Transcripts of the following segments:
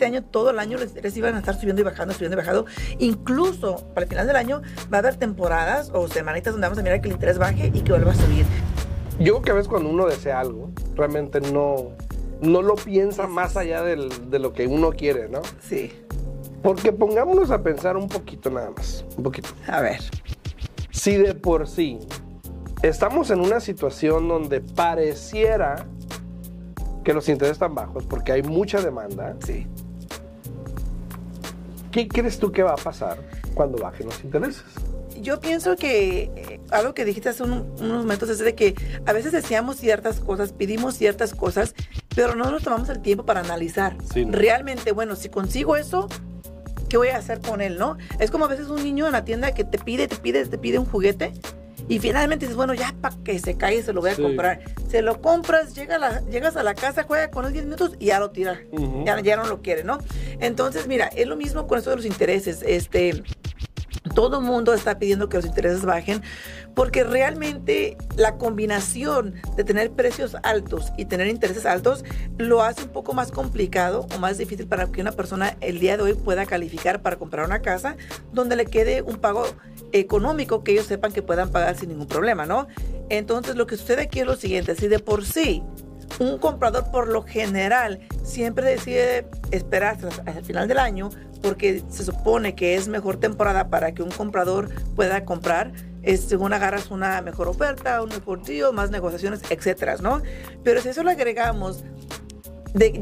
este año, todo el año, los intereses iban a estar subiendo y bajando, subiendo y bajando. Incluso para el final del año va a haber temporadas o semanitas donde vamos a mirar que el interés baje y que vuelva a subir. Yo creo que a veces cuando uno desea algo, realmente no, no lo piensa más allá del- de lo que uno quiere, ¿no? Sí. Porque pongámonos a pensar un poquito nada más, un poquito. A ver. Si de por sí estamos en una situación donde pareciera que los intereses están bajos porque hay mucha demanda, Sí. ¿Qué crees tú que va a pasar cuando bajen los intereses? Yo pienso que eh, algo que dijiste hace un- unos momentos es de que a veces deseamos ciertas cosas, pedimos ciertas cosas, pero no nos tomamos el tiempo para analizar. Sí, ¿no? Realmente, bueno, si consigo eso, ¿qué voy a hacer con él, no? Es como a veces un niño en la tienda que te pide, te pide, te pide un juguete y finalmente dices, bueno, ya para que se caiga se lo voy a Sí. comprar. Se lo compras, llega a la- llegas a la casa, juega con él 10 minutos y ya lo tira. Ya, ya no lo quiere, ¿no? Entonces, mira, es lo mismo con esto de los intereses. Este, todo el mundo está pidiendo que los intereses bajen porque realmente la combinación de tener precios altos y tener intereses altos lo hace un poco más complicado o más difícil para que una persona el día de hoy pueda calificar para comprar una casa donde le quede un pago económico que ellos sepan que puedan pagar sin ningún problema, ¿no? Entonces lo que sucede aquí es lo siguiente, si de por sí un comprador por lo general siempre decide esperar hasta, el final del año porque se supone que es mejor temporada para que un comprador pueda comprar. Es, según agarras una mejor oferta, un mejor deal, más negociaciones, etcétera, ¿no? Pero si eso le agregamos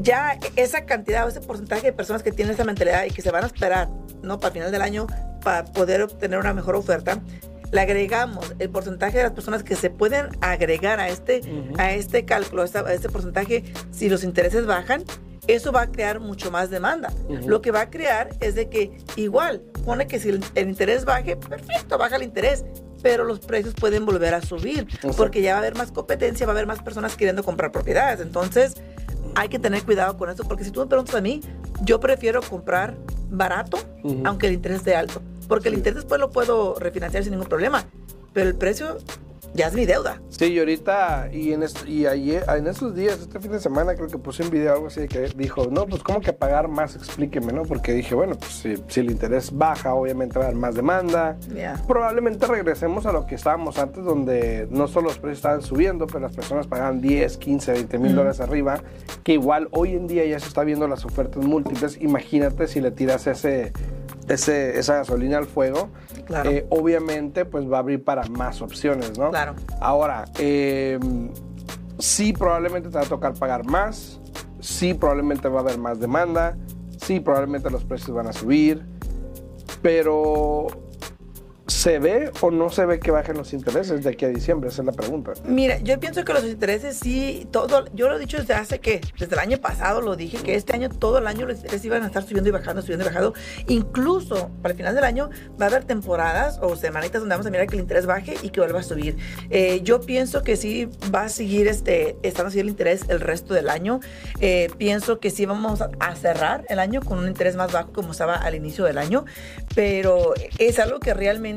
ya esa cantidad o ese porcentaje de personas que tienen esa mentalidad y que se van a esperar, ¿no? Para el final del año para poder obtener una mejor oferta, le agregamos el porcentaje de las personas que se pueden agregar a este, Ujú. a este cálculo, a este porcentaje, si los intereses bajan, eso va a crear mucho más demanda. Ujú. Lo que va a crear es de que igual, pone que si el, el interés baje, perfecto, baja el interés, pero los precios pueden volver a subir, Exacto. porque ya va a haber más competencia, va a haber más personas queriendo comprar propiedades. Entonces, hay que tener cuidado con eso, porque si tú me preguntas a mí, yo prefiero comprar barato, aunque el interés esté alto, porque el interés después lo puedo refinanciar sin ningún problema, pero el precio ya es mi deuda. Sí, y ahorita, y en, est- y ayer, en estos días, este fin de semana, creo que puse un video algo así que dijo, no, pues ¿cómo que pagar más? Explíqueme, ¿no? Porque dije, bueno, pues si, si el interés baja, obviamente va a haber más demanda. Ya. Probablemente regresemos a lo que estábamos antes, donde no solo los precios estaban subiendo, pero las personas pagaban 10, 15, 20 mil Ujú. dólares arriba, que igual hoy en día ya se está viendo las ofertas múltiples. Imagínate si le tiras ese, ese, esa gasolina al fuego, Claro. eh, obviamente pues va a abrir para más opciones, ¿no? Claro. Ahora, eh, sí probablemente te va a tocar pagar más, sí probablemente va a haber más demanda, sí probablemente los precios van a subir, pero ¿se ve o no se ve que bajen los intereses de aquí a diciembre? Esa es la pregunta. Mira, yo pienso que los intereses sí, todo, yo lo he dicho desde hace que, desde el año pasado lo dije, que este año, todo el año los intereses iban a estar subiendo y bajando, subiendo y bajando. Incluso para el final del año va a haber temporadas o semanitas donde vamos a mirar que el interés baje y que vuelva a subir. Eh, yo pienso que sí va a seguir este, estando así el interés el resto del año. Eh, pienso que sí vamos a, cerrar el año con un interés más bajo como estaba al inicio del año, pero es algo que realmente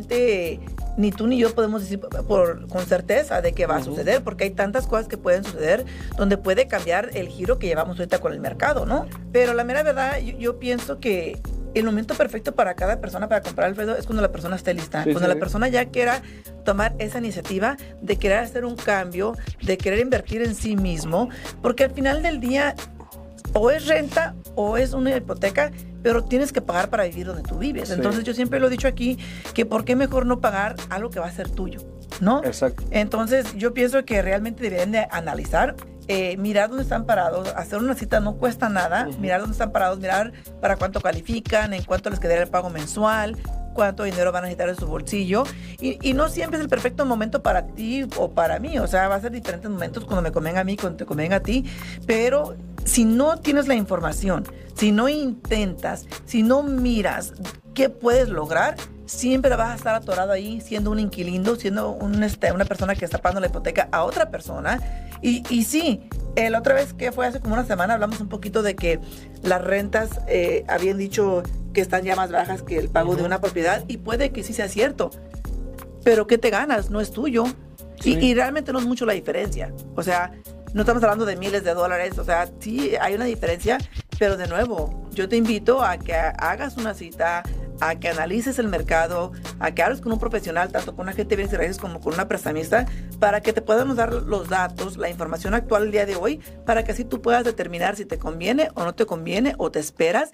ni tú ni yo podemos decir por, con certeza de que va a suceder, porque hay tantas cosas que pueden suceder donde puede cambiar el giro que llevamos ahorita con el mercado, ¿no? Pero la mera verdad, yo, yo pienso que el momento perfecto para cada persona para comprar Alfredo es cuando la persona esté lista, Sí, cuando sí. la persona ya quiera tomar esa iniciativa de querer hacer un cambio, de querer invertir en sí mismo, porque al final del día o es renta o es una hipoteca, pero tienes que pagar para vivir donde tú vives. Sí. Entonces yo siempre lo he dicho aquí, que por qué mejor no pagar algo que va a ser tuyo, ¿no? Exacto. Entonces yo pienso que realmente deberían de analizar, eh, mirar dónde están parados, hacer una cita no cuesta nada, Ujú. mirar dónde están parados, mirar para cuánto califican, en cuánto les quedaría el pago mensual, cuánto dinero van a necesitar en su bolsillo. Y, y no siempre es el perfecto momento para ti o para mí, o sea, va a ser diferentes momentos cuando me convenga a mí, cuando te convenga a ti, pero si no tienes la información, si no intentas, si no miras qué puedes lograr, siempre vas a estar atorado ahí siendo un inquilino, siendo un, este, una persona que está pagando la hipoteca a otra persona. Y, y sí, la otra vez que fue hace como una semana hablamos un poquito de que las rentas eh, habían dicho que están ya más bajas que el pago de una propiedad y puede que sí sea cierto. Pero ¿qué te ganas? No es tuyo. Sí. Y, y realmente no es mucho la diferencia. O sea, no estamos hablando de miles de dólares. O sea, sí hay una diferencia, pero de nuevo, yo te invito a que hagas una cita, a que analices el mercado, a que hables con un profesional, tanto con un agente de bienes y como con una prestamista, para que te podamos dar los datos, la información actual el día de hoy, para que así tú puedas determinar si te conviene o no te conviene o te esperas